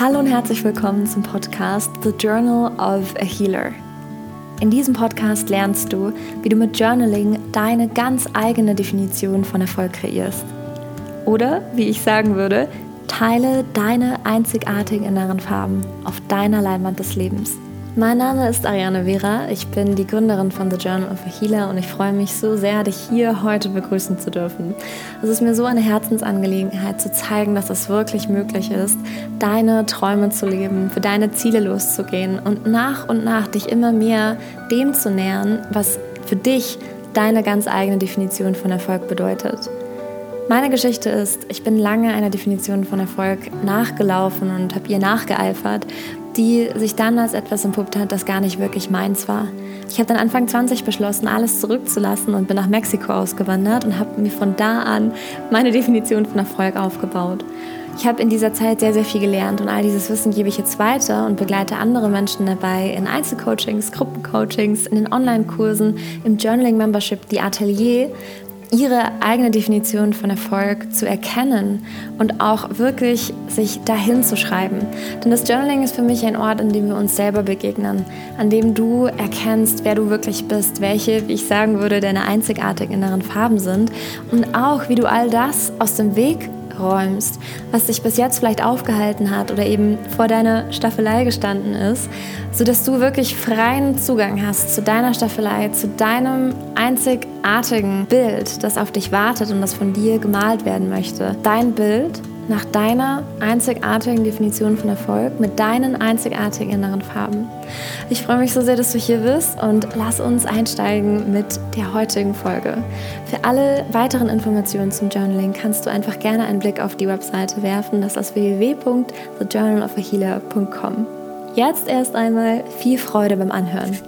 Hallo und herzlich willkommen zum Podcast The Journal of a Healer. In diesem Podcast lernst du, wie du mit Journaling deine ganz eigene Definition von Erfolg kreierst. Oder, wie ich sagen würde, teile deine einzigartigen inneren Farben auf deiner Leinwand des Lebens. Mein Name ist Ariane Vera, ich bin die Gründerin von The Journal of a Healer und ich freue mich so sehr, dich hier heute begrüßen zu dürfen. Es ist mir so eine Herzensangelegenheit zu zeigen, dass es wirklich möglich ist, deine Träume zu leben, für deine Ziele loszugehen und nach und nach dich immer mehr dem zu nähern, was für dich deine ganz eigene Definition von Erfolg bedeutet. Meine Geschichte ist, ich bin lange einer Definition von Erfolg nachgelaufen und habe ihr nachgeeifert die sich dann als etwas entpuppt hat, das gar nicht wirklich meins war. Ich habe dann Anfang 20 beschlossen, alles zurückzulassen und bin nach Mexiko ausgewandert und habe mir von da an meine Definition von Erfolg aufgebaut. Ich habe in dieser Zeit sehr, sehr viel gelernt und all dieses Wissen gebe ich jetzt weiter und begleite andere Menschen dabei in Einzelcoachings, Gruppencoachings, in den Online-Kursen, im Journaling-Membership, die Atelier, ihre eigene Definition von Erfolg zu erkennen und auch wirklich sich dahin zu schreiben. Denn das Journaling ist für mich ein Ort, an dem wir uns selber begegnen, an dem du erkennst, wer du wirklich bist, welche, wie ich sagen würde, deine einzigartigen inneren Farben sind und auch, wie du all das aus dem Weg räumst, was dich bis jetzt vielleicht aufgehalten hat oder eben vor deiner Staffelei gestanden ist, sodass du wirklich freien Zugang hast zu deiner Staffelei, zu deinem einzigartigen Bild, das auf dich wartet und das von dir gemalt werden möchte. Dein Bild nach deiner einzigartigen Definition von Erfolg mit deinen einzigartigen inneren Farben. Ich freue mich so sehr, dass du hier bist und lass uns einsteigen mit der heutigen Folge. Für alle weiteren Informationen zum Journaling kannst du einfach gerne einen Blick auf die Webseite werfen. Das ist www.thejournalofahealer.com. Jetzt erst einmal viel Freude beim Anhören.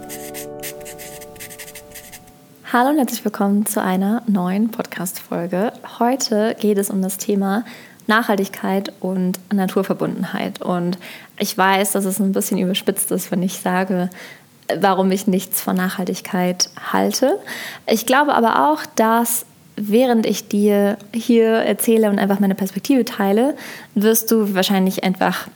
Hallo und herzlich willkommen zu einer neuen Podcast-Folge. Heute geht es um das Thema Nachhaltigkeit und Naturverbundenheit. Und ich weiß, dass es ein bisschen überspitzt ist, wenn ich sage, warum ich nichts von Nachhaltigkeit halte. Ich glaube aber auch, dass während ich dir hier erzähle und einfach meine Perspektive teile, wirst du wahrscheinlich einfach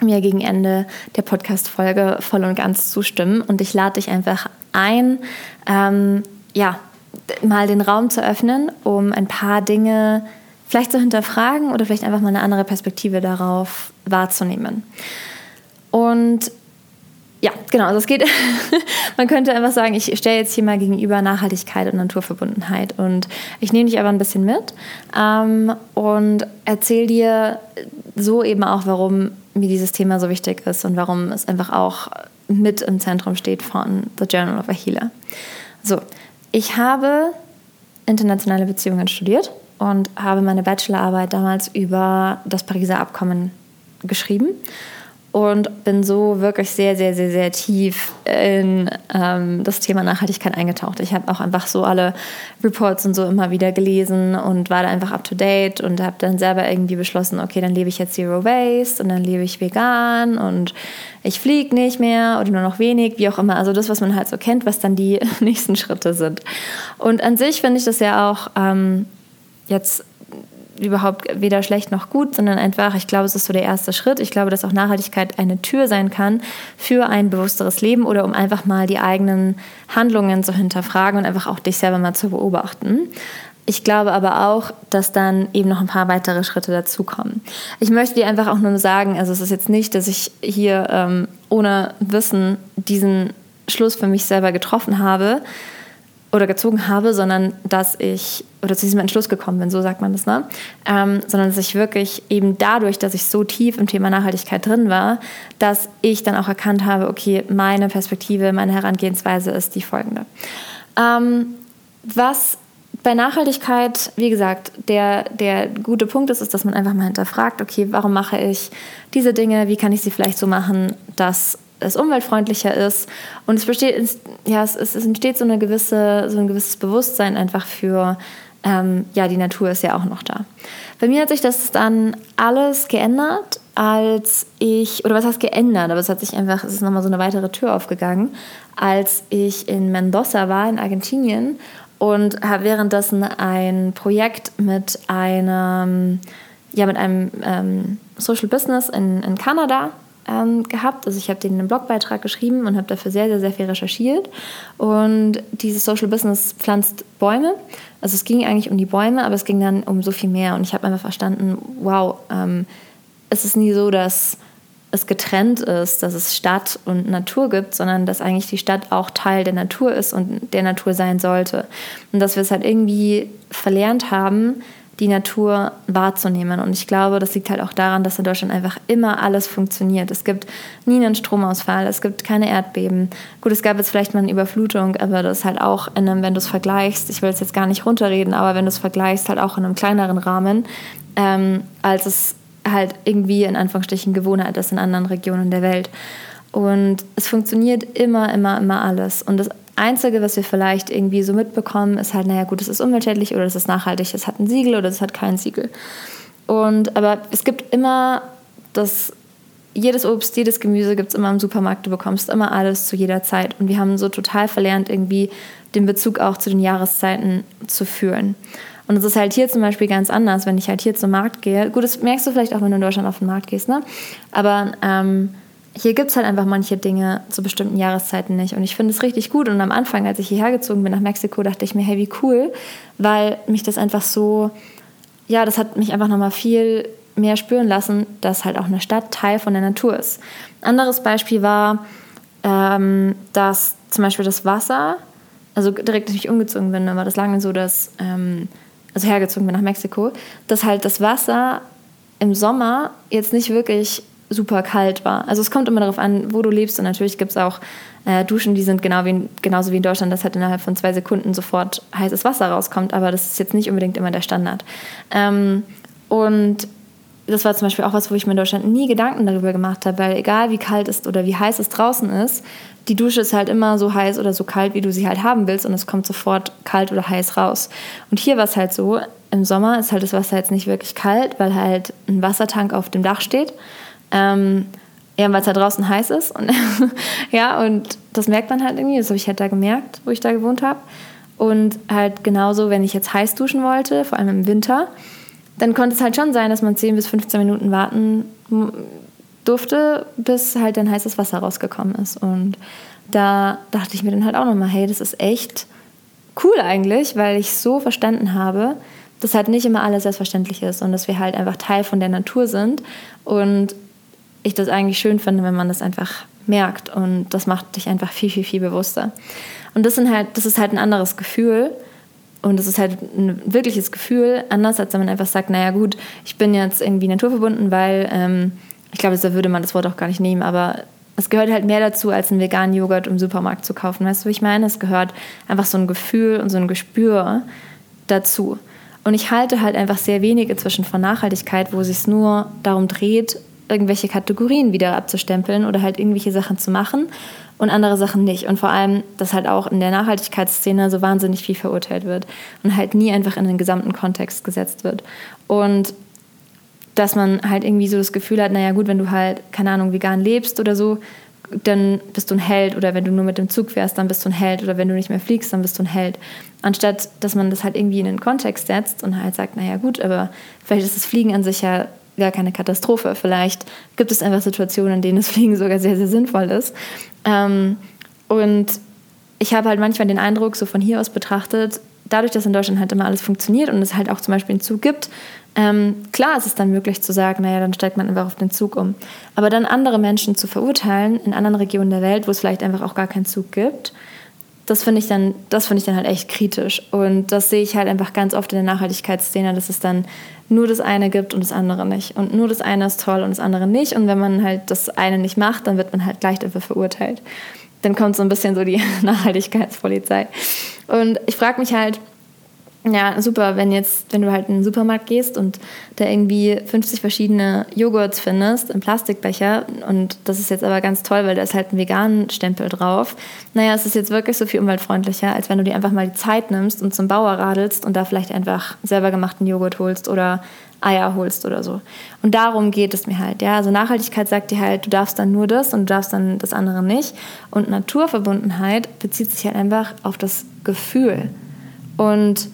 mir gegen Ende der Podcast-Folge voll und ganz zustimmen. Und ich lade dich einfach ein, ähm, ja, mal den Raum zu öffnen, um ein paar Dinge zu vielleicht zu hinterfragen oder vielleicht einfach mal eine andere Perspektive darauf wahrzunehmen. Und ja, genau, also es geht, man könnte einfach sagen, ich stelle jetzt hier mal gegenüber Nachhaltigkeit und Naturverbundenheit und ich nehme dich aber ein bisschen mit ähm, und erzähle dir so eben auch, warum mir dieses Thema so wichtig ist und warum es einfach auch mit im Zentrum steht von The Journal of a Healer. So, ich habe internationale Beziehungen studiert und habe meine Bachelorarbeit damals über das Pariser Abkommen geschrieben und bin so wirklich sehr, sehr, sehr, sehr tief in ähm, das Thema Nachhaltigkeit eingetaucht. Ich habe auch einfach so alle Reports und so immer wieder gelesen und war da einfach up to date und habe dann selber irgendwie beschlossen, okay, dann lebe ich jetzt Zero Waste und dann lebe ich vegan und ich fliege nicht mehr oder nur noch wenig, wie auch immer. Also das, was man halt so kennt, was dann die nächsten Schritte sind. Und an sich finde ich das ja auch ähm, jetzt überhaupt weder schlecht noch gut, sondern einfach, ich glaube, es ist so der erste Schritt. Ich glaube, dass auch Nachhaltigkeit eine Tür sein kann für ein bewussteres Leben oder um einfach mal die eigenen Handlungen zu hinterfragen und einfach auch dich selber mal zu beobachten. Ich glaube aber auch, dass dann eben noch ein paar weitere Schritte dazukommen. Ich möchte dir einfach auch nur sagen, also es ist jetzt nicht, dass ich hier ähm, ohne Wissen diesen Schluss für mich selber getroffen habe, oder gezogen habe, sondern dass ich, oder zu diesem Entschluss gekommen bin, so sagt man das, ne? Ähm, sondern dass ich wirklich eben dadurch, dass ich so tief im Thema Nachhaltigkeit drin war, dass ich dann auch erkannt habe, okay, meine Perspektive, meine Herangehensweise ist die folgende. Ähm, was bei Nachhaltigkeit, wie gesagt, der, der gute Punkt ist, ist, dass man einfach mal hinterfragt, okay, warum mache ich diese Dinge, wie kann ich sie vielleicht so machen, dass es umweltfreundlicher ist. Und es, besteht, ja, es, es entsteht so, eine gewisse, so ein gewisses Bewusstsein einfach für, ähm, ja, die Natur ist ja auch noch da. Bei mir hat sich das dann alles geändert, als ich, oder was heißt geändert, aber es hat sich einfach, es ist nochmal so eine weitere Tür aufgegangen, als ich in Mendoza war, in Argentinien und habe währenddessen ein Projekt mit einem ja mit einem ähm, Social Business in, in Kanada ähm, gehabt. Also ich habe denen einen Blogbeitrag geschrieben und habe dafür sehr, sehr, sehr viel recherchiert. Und dieses Social Business pflanzt Bäume. Also es ging eigentlich um die Bäume, aber es ging dann um so viel mehr. Und ich habe einfach verstanden, wow, ähm, es ist nie so, dass es getrennt ist, dass es Stadt und Natur gibt, sondern dass eigentlich die Stadt auch Teil der Natur ist und der Natur sein sollte. Und dass wir es halt irgendwie verlernt haben, die Natur wahrzunehmen. Und ich glaube, das liegt halt auch daran, dass in Deutschland einfach immer alles funktioniert. Es gibt nie einen Stromausfall, es gibt keine Erdbeben. Gut, es gab jetzt vielleicht mal eine Überflutung, aber das ist halt auch, in einem, wenn du es vergleichst, ich will es jetzt gar nicht runterreden, aber wenn du es vergleichst, halt auch in einem kleineren Rahmen, ähm, als es halt irgendwie in Anführungsstrichen Gewohnheit ist in anderen Regionen der Welt. Und es funktioniert immer, immer, immer alles. Und das Einzige, was wir vielleicht irgendwie so mitbekommen, ist halt, naja, gut, es ist umweltschädlich oder es ist nachhaltig, es hat ein Siegel oder es hat kein Siegel. Und aber es gibt immer das, jedes Obst, jedes Gemüse gibt es immer im Supermarkt, du bekommst immer alles zu jeder Zeit. Und wir haben so total verlernt, irgendwie den Bezug auch zu den Jahreszeiten zu fühlen. Und es ist halt hier zum Beispiel ganz anders, wenn ich halt hier zum Markt gehe. Gut, das merkst du vielleicht auch, wenn du in Deutschland auf den Markt gehst, ne? Aber ähm, hier gibt es halt einfach manche Dinge zu bestimmten Jahreszeiten nicht. Und ich finde es richtig gut. Und am Anfang, als ich hierher gezogen bin nach Mexiko, dachte ich mir, hey, wie cool, weil mich das einfach so, ja, das hat mich einfach nochmal viel mehr spüren lassen, dass halt auch eine Stadt Teil von der Natur ist. Anderes Beispiel war, ähm, dass zum Beispiel das Wasser, also direkt, als ich umgezogen bin, war das lange so, dass, ähm, also hergezogen bin nach Mexiko, dass halt das Wasser im Sommer jetzt nicht wirklich super kalt war. Also es kommt immer darauf an, wo du lebst und natürlich gibt es auch äh, Duschen, die sind genau wie, genauso wie in Deutschland, dass halt innerhalb von zwei Sekunden sofort heißes Wasser rauskommt, aber das ist jetzt nicht unbedingt immer der Standard. Ähm, und das war zum Beispiel auch was, wo ich mir in Deutschland nie Gedanken darüber gemacht habe, weil egal wie kalt es oder wie heiß es draußen ist, die Dusche ist halt immer so heiß oder so kalt, wie du sie halt haben willst und es kommt sofort kalt oder heiß raus. Und hier war es halt so, im Sommer ist halt das Wasser jetzt nicht wirklich kalt, weil halt ein Wassertank auf dem Dach steht. Ähm, ja, weil es da draußen heiß ist. Und ja, und das merkt man halt irgendwie. Das habe ich halt da gemerkt, wo ich da gewohnt habe. Und halt genauso, wenn ich jetzt heiß duschen wollte, vor allem im Winter, dann konnte es halt schon sein, dass man 10 bis 15 Minuten warten durfte, bis halt dann heißes Wasser rausgekommen ist. Und da dachte ich mir dann halt auch nochmal, hey, das ist echt cool eigentlich, weil ich so verstanden habe, dass halt nicht immer alles selbstverständlich ist und dass wir halt einfach Teil von der Natur sind und ich das eigentlich schön finde, wenn man das einfach merkt und das macht dich einfach viel, viel, viel bewusster. Und das, sind halt, das ist halt ein anderes Gefühl und das ist halt ein wirkliches Gefühl, anders als wenn man einfach sagt, naja gut, ich bin jetzt irgendwie naturverbunden, weil ähm, ich glaube, da würde man das Wort auch gar nicht nehmen, aber es gehört halt mehr dazu, als einen veganen Joghurt im Supermarkt zu kaufen. Weißt du, wie ich meine? Es gehört einfach so ein Gefühl und so ein Gespür dazu. Und ich halte halt einfach sehr wenig inzwischen von Nachhaltigkeit, wo es sich nur darum dreht, irgendwelche Kategorien wieder abzustempeln oder halt irgendwelche Sachen zu machen und andere Sachen nicht. Und vor allem, dass halt auch in der Nachhaltigkeitsszene so wahnsinnig viel verurteilt wird und halt nie einfach in den gesamten Kontext gesetzt wird. Und dass man halt irgendwie so das Gefühl hat, naja gut, wenn du halt, keine Ahnung, vegan lebst oder so, dann bist du ein Held oder wenn du nur mit dem Zug fährst, dann bist du ein Held oder wenn du nicht mehr fliegst, dann bist du ein Held. Anstatt, dass man das halt irgendwie in den Kontext setzt und halt sagt, naja gut, aber vielleicht ist das Fliegen an sich ja gar keine Katastrophe. Vielleicht gibt es einfach Situationen, in denen das Fliegen sogar sehr, sehr sinnvoll ist. Ähm, und ich habe halt manchmal den Eindruck, so von hier aus betrachtet, dadurch, dass in Deutschland halt immer alles funktioniert und es halt auch zum Beispiel einen Zug gibt, ähm, klar ist es dann möglich zu sagen, naja, dann steigt man einfach auf den Zug um. Aber dann andere Menschen zu verurteilen in anderen Regionen der Welt, wo es vielleicht einfach auch gar keinen Zug gibt, das finde ich dann, das finde ich dann halt echt kritisch. Und das sehe ich halt einfach ganz oft in der Nachhaltigkeitsszene, dass es dann nur das eine gibt und das andere nicht. Und nur das eine ist toll und das andere nicht. Und wenn man halt das eine nicht macht, dann wird man halt gleich dafür verurteilt. Dann kommt so ein bisschen so die Nachhaltigkeitspolizei. Und ich frage mich halt, ja, super, wenn jetzt, wenn du halt in den Supermarkt gehst und da irgendwie 50 verschiedene Joghurts findest im Plastikbecher und das ist jetzt aber ganz toll, weil da ist halt ein veganen Stempel drauf. Naja, es ist jetzt wirklich so viel umweltfreundlicher, als wenn du dir einfach mal die Zeit nimmst und zum Bauer radelst und da vielleicht einfach selber gemachten Joghurt holst oder Eier holst oder so. Und darum geht es mir halt. Ja, also Nachhaltigkeit sagt dir halt, du darfst dann nur das und du darfst dann das andere nicht. Und Naturverbundenheit bezieht sich halt einfach auf das Gefühl. Und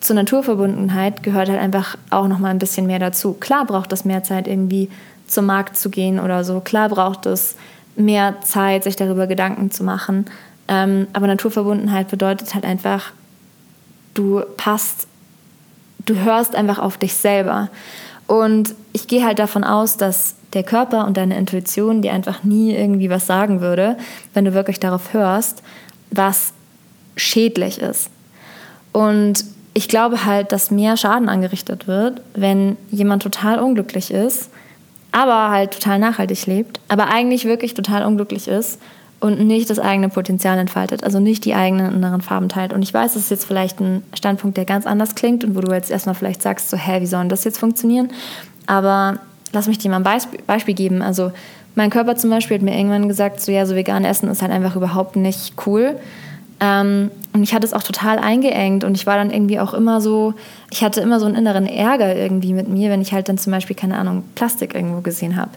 zur Naturverbundenheit gehört halt einfach auch noch mal ein bisschen mehr dazu. Klar braucht es mehr Zeit irgendwie zum Markt zu gehen oder so. Klar braucht es mehr Zeit, sich darüber Gedanken zu machen. Ähm, aber Naturverbundenheit bedeutet halt einfach, du passt, du hörst einfach auf dich selber. Und ich gehe halt davon aus, dass der Körper und deine Intuition dir einfach nie irgendwie was sagen würde, wenn du wirklich darauf hörst, was schädlich ist. Und ich glaube halt, dass mehr Schaden angerichtet wird, wenn jemand total unglücklich ist, aber halt total nachhaltig lebt, aber eigentlich wirklich total unglücklich ist und nicht das eigene Potenzial entfaltet, also nicht die eigenen inneren Farben teilt. Und ich weiß, das ist jetzt vielleicht ein Standpunkt, der ganz anders klingt und wo du jetzt erstmal vielleicht sagst, so, hä, wie soll das jetzt funktionieren? Aber lass mich dir mal ein Beispiel geben. Also mein Körper zum Beispiel hat mir irgendwann gesagt, so ja, so vegan essen ist halt einfach überhaupt nicht cool. Ähm, und ich hatte es auch total eingeengt und ich war dann irgendwie auch immer so, ich hatte immer so einen inneren Ärger irgendwie mit mir, wenn ich halt dann zum Beispiel, keine Ahnung, Plastik irgendwo gesehen habe.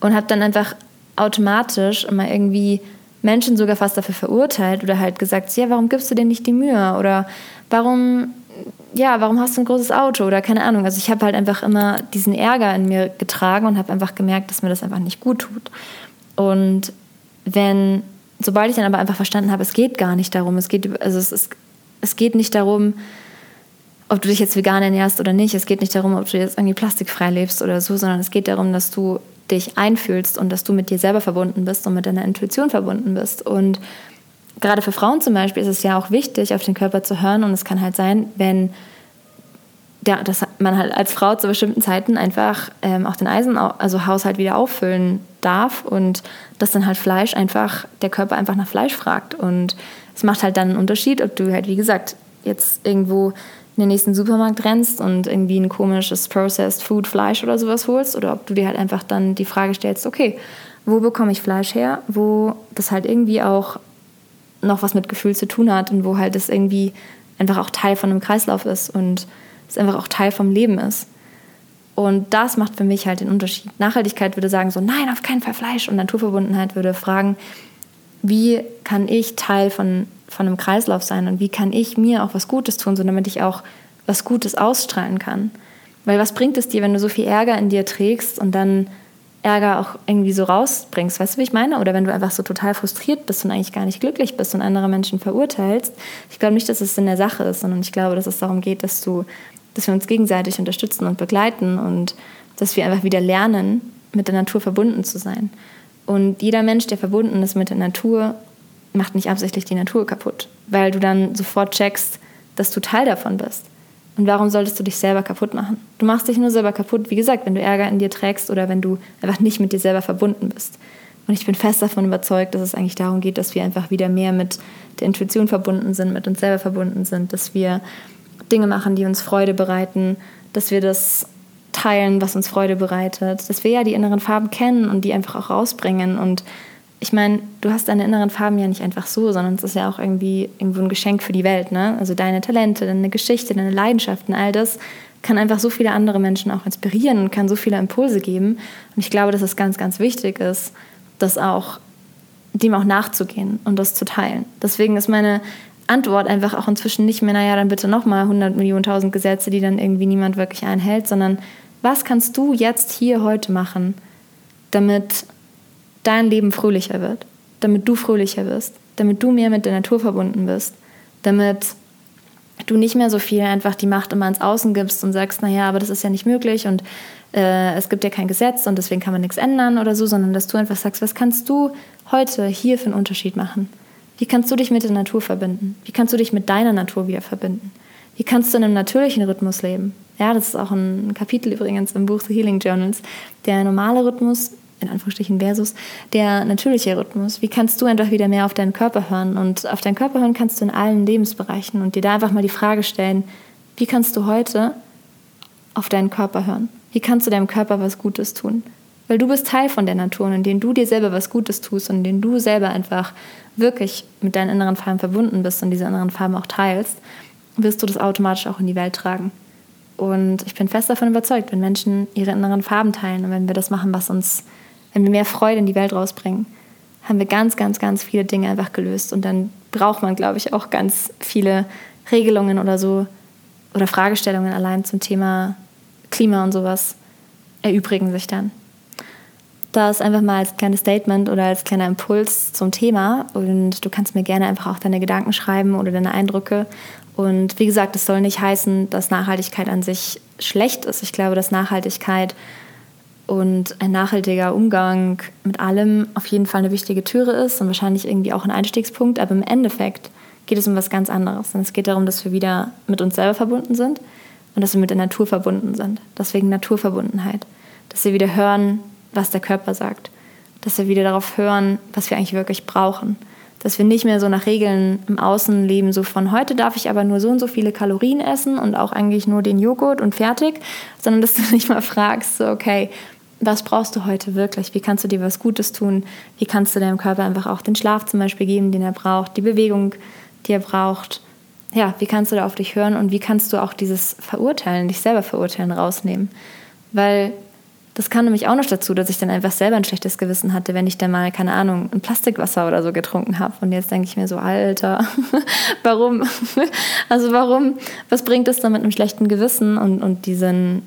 Und habe dann einfach automatisch immer irgendwie Menschen sogar fast dafür verurteilt oder halt gesagt, ja, warum gibst du dir nicht die Mühe? Oder warum, ja, warum hast du ein großes Auto? Oder keine Ahnung. Also ich habe halt einfach immer diesen Ärger in mir getragen und habe einfach gemerkt, dass mir das einfach nicht gut tut. Und wenn sobald ich dann aber einfach verstanden habe, es geht gar nicht darum, es geht, also es, ist, es geht nicht darum, ob du dich jetzt vegan ernährst oder nicht, es geht nicht darum, ob du jetzt irgendwie plastikfrei lebst oder so, sondern es geht darum, dass du dich einfühlst und dass du mit dir selber verbunden bist und mit deiner Intuition verbunden bist. Und gerade für Frauen zum Beispiel ist es ja auch wichtig, auf den Körper zu hören und es kann halt sein, wenn ja, dass man halt als Frau zu bestimmten Zeiten einfach ähm, auch den Eisen, also Haushalt wieder auffüllen darf und dass dann halt Fleisch einfach, der Körper einfach nach Fleisch fragt. Und es macht halt dann einen Unterschied, ob du halt, wie gesagt, jetzt irgendwo in den nächsten Supermarkt rennst und irgendwie ein komisches Processed Food Fleisch oder sowas holst oder ob du dir halt einfach dann die Frage stellst, okay, wo bekomme ich Fleisch her, wo das halt irgendwie auch noch was mit Gefühl zu tun hat und wo halt das irgendwie einfach auch Teil von einem Kreislauf ist und es einfach auch Teil vom Leben ist. Und das macht für mich halt den Unterschied. Nachhaltigkeit würde sagen so, nein, auf keinen Fall Fleisch. Und Naturverbundenheit würde fragen, wie kann ich Teil von, von einem Kreislauf sein und wie kann ich mir auch was Gutes tun, so damit ich auch was Gutes ausstrahlen kann. Weil was bringt es dir, wenn du so viel Ärger in dir trägst und dann Ärger auch irgendwie so rausbringst? Weißt du, wie ich meine? Oder wenn du einfach so total frustriert bist und eigentlich gar nicht glücklich bist und andere Menschen verurteilst. Ich glaube nicht, dass es in der Sache ist, sondern ich glaube, dass es darum geht, dass du dass wir uns gegenseitig unterstützen und begleiten und dass wir einfach wieder lernen, mit der Natur verbunden zu sein. Und jeder Mensch, der verbunden ist mit der Natur, macht nicht absichtlich die Natur kaputt, weil du dann sofort checkst, dass du Teil davon bist. Und warum solltest du dich selber kaputt machen? Du machst dich nur selber kaputt, wie gesagt, wenn du Ärger in dir trägst oder wenn du einfach nicht mit dir selber verbunden bist. Und ich bin fest davon überzeugt, dass es eigentlich darum geht, dass wir einfach wieder mehr mit der Intuition verbunden sind, mit uns selber verbunden sind, dass wir Dinge machen, die uns Freude bereiten, dass wir das teilen, was uns Freude bereitet, dass wir ja die inneren Farben kennen und die einfach auch rausbringen. Und ich meine, du hast deine inneren Farben ja nicht einfach so, sondern es ist ja auch irgendwie irgendwo ein Geschenk für die Welt. Ne? Also deine Talente, deine Geschichte, deine Leidenschaften, all das kann einfach so viele andere Menschen auch inspirieren und kann so viele Impulse geben. Und ich glaube, dass es ganz, ganz wichtig ist, das auch dem auch nachzugehen und das zu teilen. Deswegen ist meine Antwort einfach auch inzwischen nicht mehr, naja, dann bitte nochmal 100 Millionen, 1000 Gesetze, die dann irgendwie niemand wirklich einhält, sondern was kannst du jetzt hier heute machen, damit dein Leben fröhlicher wird, damit du fröhlicher wirst, damit du mehr mit der Natur verbunden bist, damit du nicht mehr so viel einfach die Macht immer ins Außen gibst und sagst, naja, aber das ist ja nicht möglich und äh, es gibt ja kein Gesetz und deswegen kann man nichts ändern oder so, sondern dass du einfach sagst, was kannst du heute hier für einen Unterschied machen? Wie kannst du dich mit der Natur verbinden? Wie kannst du dich mit deiner Natur wieder verbinden? Wie kannst du in einem natürlichen Rhythmus leben? Ja, das ist auch ein Kapitel übrigens im Buch The Healing Journals. Der normale Rhythmus, in Anführungsstrichen versus der natürliche Rhythmus. Wie kannst du einfach wieder mehr auf deinen Körper hören? Und auf deinen Körper hören kannst du in allen Lebensbereichen und dir da einfach mal die Frage stellen, wie kannst du heute auf deinen Körper hören? Wie kannst du deinem Körper was Gutes tun? Weil du bist Teil von der Natur und indem du dir selber was Gutes tust und indem du selber einfach wirklich mit deinen inneren Farben verbunden bist und diese inneren Farben auch teilst, wirst du das automatisch auch in die Welt tragen. Und ich bin fest davon überzeugt, wenn Menschen ihre inneren Farben teilen und wenn wir das machen, was uns, wenn wir mehr Freude in die Welt rausbringen, haben wir ganz, ganz, ganz viele Dinge einfach gelöst. Und dann braucht man, glaube ich, auch ganz viele Regelungen oder so, oder Fragestellungen allein zum Thema Klima und sowas erübrigen sich dann. Das einfach mal als kleines Statement oder als kleiner Impuls zum Thema. Und du kannst mir gerne einfach auch deine Gedanken schreiben oder deine Eindrücke. Und wie gesagt, es soll nicht heißen, dass Nachhaltigkeit an sich schlecht ist. Ich glaube, dass Nachhaltigkeit und ein nachhaltiger Umgang mit allem auf jeden Fall eine wichtige Türe ist und wahrscheinlich irgendwie auch ein Einstiegspunkt. Aber im Endeffekt geht es um was ganz anderes. Und es geht darum, dass wir wieder mit uns selber verbunden sind und dass wir mit der Natur verbunden sind. Deswegen Naturverbundenheit. Dass wir wieder hören, was der Körper sagt. Dass wir wieder darauf hören, was wir eigentlich wirklich brauchen. Dass wir nicht mehr so nach Regeln im Außen leben, so von heute darf ich aber nur so und so viele Kalorien essen und auch eigentlich nur den Joghurt und fertig, sondern dass du nicht mal fragst, so, okay, was brauchst du heute wirklich? Wie kannst du dir was Gutes tun? Wie kannst du deinem Körper einfach auch den Schlaf zum Beispiel geben, den er braucht, die Bewegung, die er braucht? Ja, wie kannst du da auf dich hören und wie kannst du auch dieses Verurteilen, dich selber verurteilen, rausnehmen? Weil das kam nämlich auch noch dazu, dass ich dann einfach selber ein schlechtes Gewissen hatte, wenn ich dann mal, keine Ahnung, ein Plastikwasser oder so getrunken habe. Und jetzt denke ich mir so, Alter, warum? Also warum? Was bringt es dann mit einem schlechten Gewissen und, und diesen,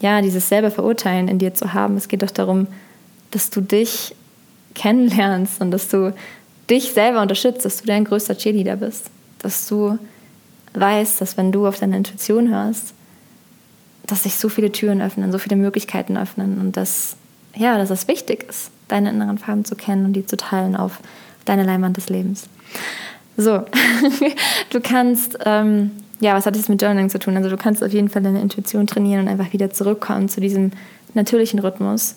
ja, dieses selber Verurteilen in dir zu haben? Es geht doch darum, dass du dich kennenlernst und dass du dich selber unterstützt, dass du dein größter Cheerleader bist. Dass du weißt, dass wenn du auf deine Intuition hörst, dass sich so viele Türen öffnen, so viele Möglichkeiten öffnen und dass, ja, dass es wichtig ist, deine inneren Farben zu kennen und die zu teilen auf deine Leinwand des Lebens. So, du kannst, ähm, ja, was hat das mit Journaling zu tun? Also du kannst auf jeden Fall deine Intuition trainieren und einfach wieder zurückkommen zu diesem natürlichen Rhythmus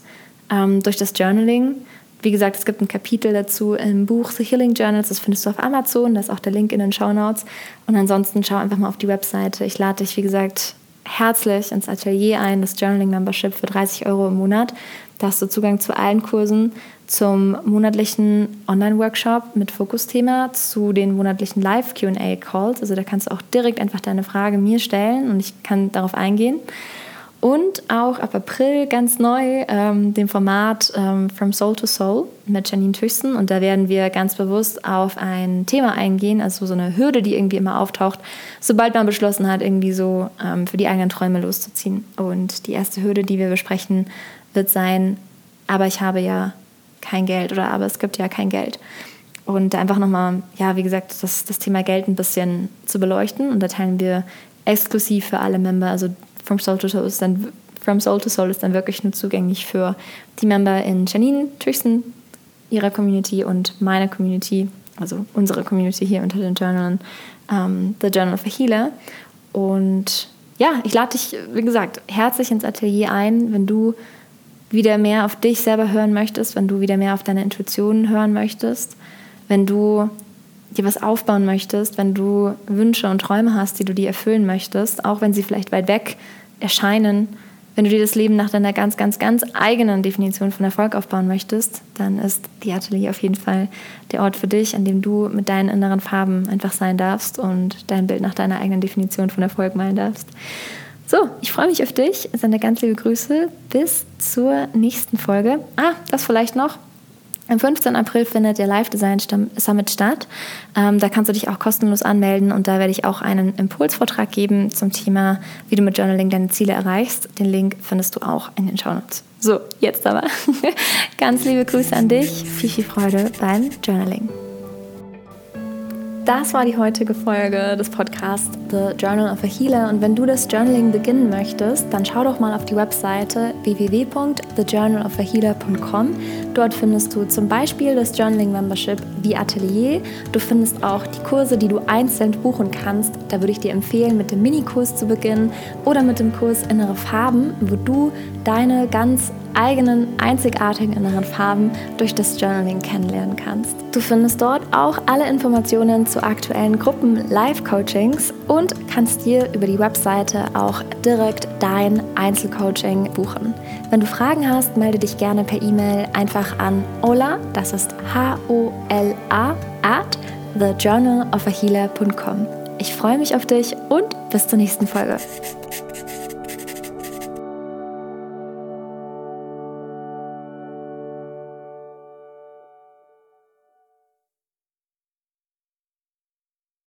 ähm, durch das Journaling. Wie gesagt, es gibt ein Kapitel dazu im Buch The Healing Journals, das findest du auf Amazon, da ist auch der Link in den Show Notes. Und ansonsten schau einfach mal auf die Webseite. Ich lade dich, wie gesagt, herzlich ins Atelier ein, das Journaling Membership für 30 Euro im Monat. Da hast du Zugang zu allen Kursen, zum monatlichen Online-Workshop mit Fokusthema, zu den monatlichen Live-QA-Calls. Also da kannst du auch direkt einfach deine Frage mir stellen und ich kann darauf eingehen und auch ab April ganz neu ähm, dem Format ähm, From Soul to Soul mit Janine Tüchsen. Und da werden wir ganz bewusst auf ein Thema eingehen, also so eine Hürde, die irgendwie immer auftaucht, sobald man beschlossen hat, irgendwie so ähm, für die eigenen Träume loszuziehen. Und die erste Hürde, die wir besprechen, wird sein, aber ich habe ja kein Geld oder aber es gibt ja kein Geld. Und einfach nochmal, ja, wie gesagt, das, das Thema Geld ein bisschen zu beleuchten. Und da teilen wir exklusiv für alle Member, also From Soul to Soul ist dann, From Soul to Soul ist dann wirklich nur zugänglich für die Member in Janine Tüchsen, ihrer Community und meiner Community, also unsere Community hier unter den Journalen, ähm, The Journal of a Healer. Und ja, ich lade dich, wie gesagt, herzlich ins Atelier ein, wenn du wieder mehr auf dich selber hören möchtest, wenn du wieder mehr auf deine Intuitionen hören möchtest, wenn du dir was aufbauen möchtest, wenn du Wünsche und Träume hast, die du dir erfüllen möchtest, auch wenn sie vielleicht weit weg erscheinen, wenn du dir das Leben nach deiner ganz, ganz, ganz eigenen Definition von Erfolg aufbauen möchtest, dann ist die Atelier auf jeden Fall der Ort für dich, an dem du mit deinen inneren Farben einfach sein darfst und dein Bild nach deiner eigenen Definition von Erfolg malen darfst. So, ich freue mich auf dich. Sende ganz liebe Grüße. Bis zur nächsten Folge. Ah, das vielleicht noch. Am 15. April findet der Live Design Summit statt. Ähm, da kannst du dich auch kostenlos anmelden und da werde ich auch einen Impulsvortrag geben zum Thema, wie du mit Journaling deine Ziele erreichst. Den Link findest du auch in den Shownotes. So, jetzt aber. Ganz liebe Grüße an dich. Viel, viel Freude beim Journaling. Das war die heutige Folge des Podcasts The Journal of a Healer. Und wenn du das Journaling beginnen möchtest, dann schau doch mal auf die Webseite www.thejournalofahealer.com. Dort findest du zum Beispiel das Journaling Membership wie Atelier. Du findest auch die Kurse, die du einzeln buchen kannst. Da würde ich dir empfehlen, mit dem Minikurs zu beginnen oder mit dem Kurs Innere Farben, wo du deine ganz eigenen, einzigartigen inneren Farben durch das Journaling kennenlernen kannst. Du findest dort auch alle Informationen zu aktuellen Gruppen Live-Coachings und kannst dir über die Webseite auch direkt dein Einzelcoaching buchen. Wenn du Fragen hast, melde dich gerne per E-Mail einfach an Ola, das ist H-O-L-A, at thejournalofahealer.com. Ich freue mich auf dich und bis zur nächsten Folge.